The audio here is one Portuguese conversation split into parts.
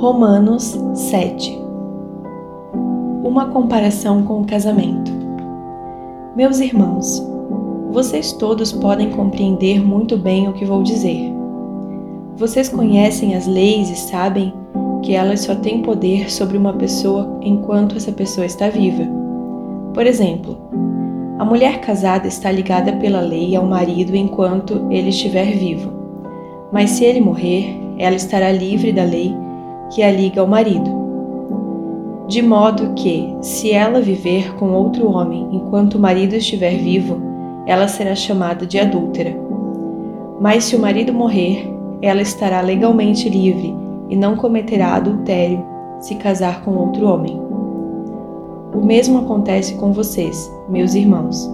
Romanos 7 Uma comparação com o casamento. Meus irmãos, vocês todos podem compreender muito bem o que vou dizer. Vocês conhecem as leis e sabem que elas só têm poder sobre uma pessoa enquanto essa pessoa está viva. Por exemplo, a mulher casada está ligada pela lei ao marido enquanto ele estiver vivo. Mas se ele morrer, ela estará livre da lei que a liga ao marido. De modo que, se ela viver com outro homem enquanto o marido estiver vivo, ela será chamada de adúltera. Mas se o marido morrer, ela estará legalmente livre e não cometerá adultério se casar com outro homem. O mesmo acontece com vocês, meus irmãos.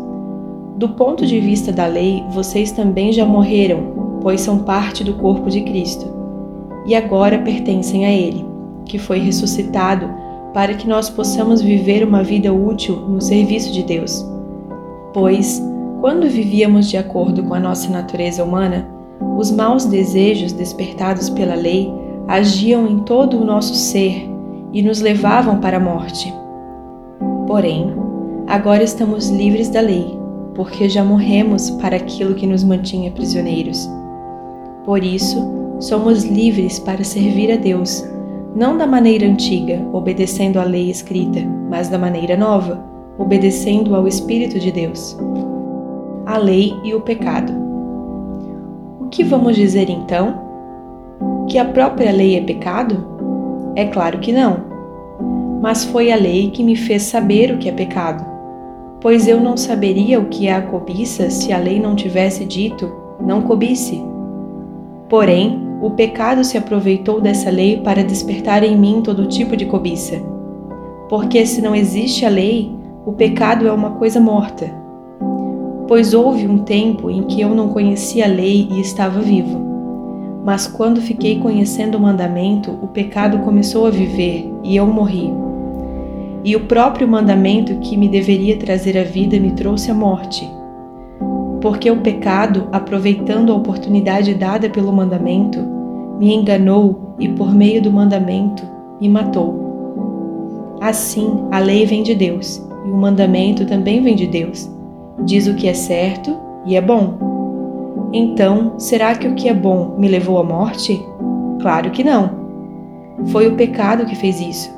Do ponto de vista da lei, vocês também já morreram, pois são parte do corpo de Cristo, e agora pertencem a Ele, que foi ressuscitado para que nós possamos viver uma vida útil no serviço de Deus. Pois, quando vivíamos de acordo com a nossa natureza humana, os maus desejos despertados pela lei agiam em todo o nosso ser e nos levavam para a morte. Porém, agora estamos livres da lei, porque já morremos para aquilo que nos mantinha prisioneiros. Por isso, somos livres para servir a Deus, não da maneira antiga, obedecendo à lei escrita, mas da maneira nova, obedecendo ao Espírito de Deus. A lei e o pecado. O que vamos dizer então? Que a própria lei é pecado? É claro que não. Mas foi a lei que me fez saber o que é pecado. Pois eu não saberia o que é a cobiça se a lei não tivesse dito: não cobice. Porém, o pecado se aproveitou dessa lei para despertar em mim todo tipo de cobiça. Porque se não existe a lei, o pecado é uma coisa morta. Pois houve um tempo em que eu não conhecia a lei e estava vivo. Mas quando fiquei conhecendo o mandamento, o pecado começou a viver e eu morri. E o próprio mandamento que me deveria trazer a vida me trouxe a morte. Porque o pecado, aproveitando a oportunidade dada pelo mandamento, me enganou e, por meio do mandamento, me matou. Assim, a lei vem de Deus e o mandamento também vem de Deus. Diz o que é certo e é bom então, será que o que é bom me levou à morte? Claro que não. Foi o pecado que fez isso,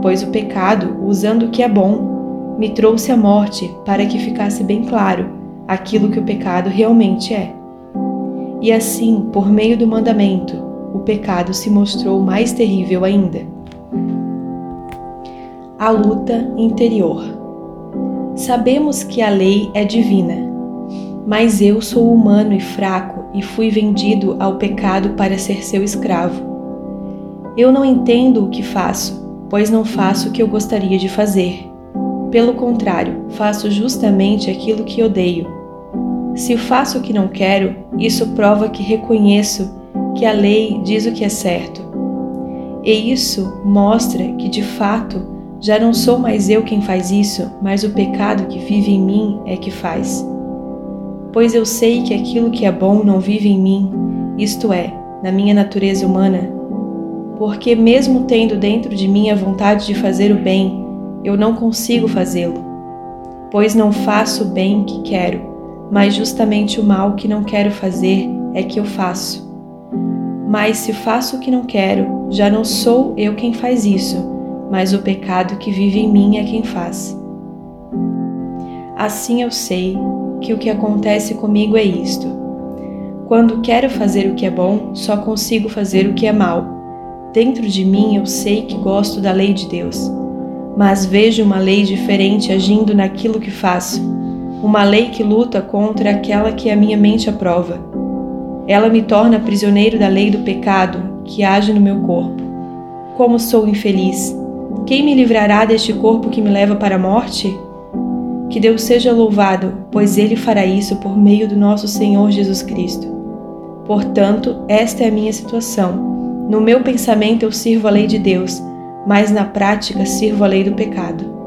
pois o pecado, usando o que é bom, me trouxe à morte para que ficasse bem claro aquilo que o pecado realmente é. E assim, por meio do mandamento, o pecado se mostrou mais terrível ainda. A luta interior. Sabemos que a lei é divina mas eu sou humano e fraco e fui vendido ao pecado para ser seu escravo. Eu não entendo o que faço, pois não faço o que eu gostaria de fazer. Pelo contrário, faço justamente aquilo que odeio. Se faço o que não quero, isso prova que reconheço que a lei diz o que é certo. E isso mostra que, de fato, já não sou mais eu quem faz isso, mas o pecado que vive em mim é que faz pois eu sei que aquilo que é bom não vive em mim, isto é, na minha natureza humana. Porque, mesmo tendo dentro de mim a vontade de fazer o bem, eu não consigo fazê-lo. Pois não faço o bem que quero, mas justamente o mal que não quero fazer é que eu faço. Mas se faço o que não quero, já não sou eu quem faz isso, mas o pecado que vive em mim é quem faz. Assim eu sei que o que acontece comigo é isto. Quando quero fazer o que é bom, só consigo fazer o que é mal. Dentro de mim eu sei que gosto da lei de Deus, mas vejo uma lei diferente agindo naquilo que faço, uma lei que luta contra aquela que a minha mente aprova. Ela me torna prisioneiro da lei do pecado que age no meu corpo. Como sou infeliz! Quem me livrará deste corpo que me leva para a morte? Que Deus seja louvado, pois Ele fará isso por meio do nosso Senhor Jesus Cristo. Portanto, esta é a minha situação. No meu pensamento eu sirvo a lei de Deus, mas na prática sirvo a lei do pecado.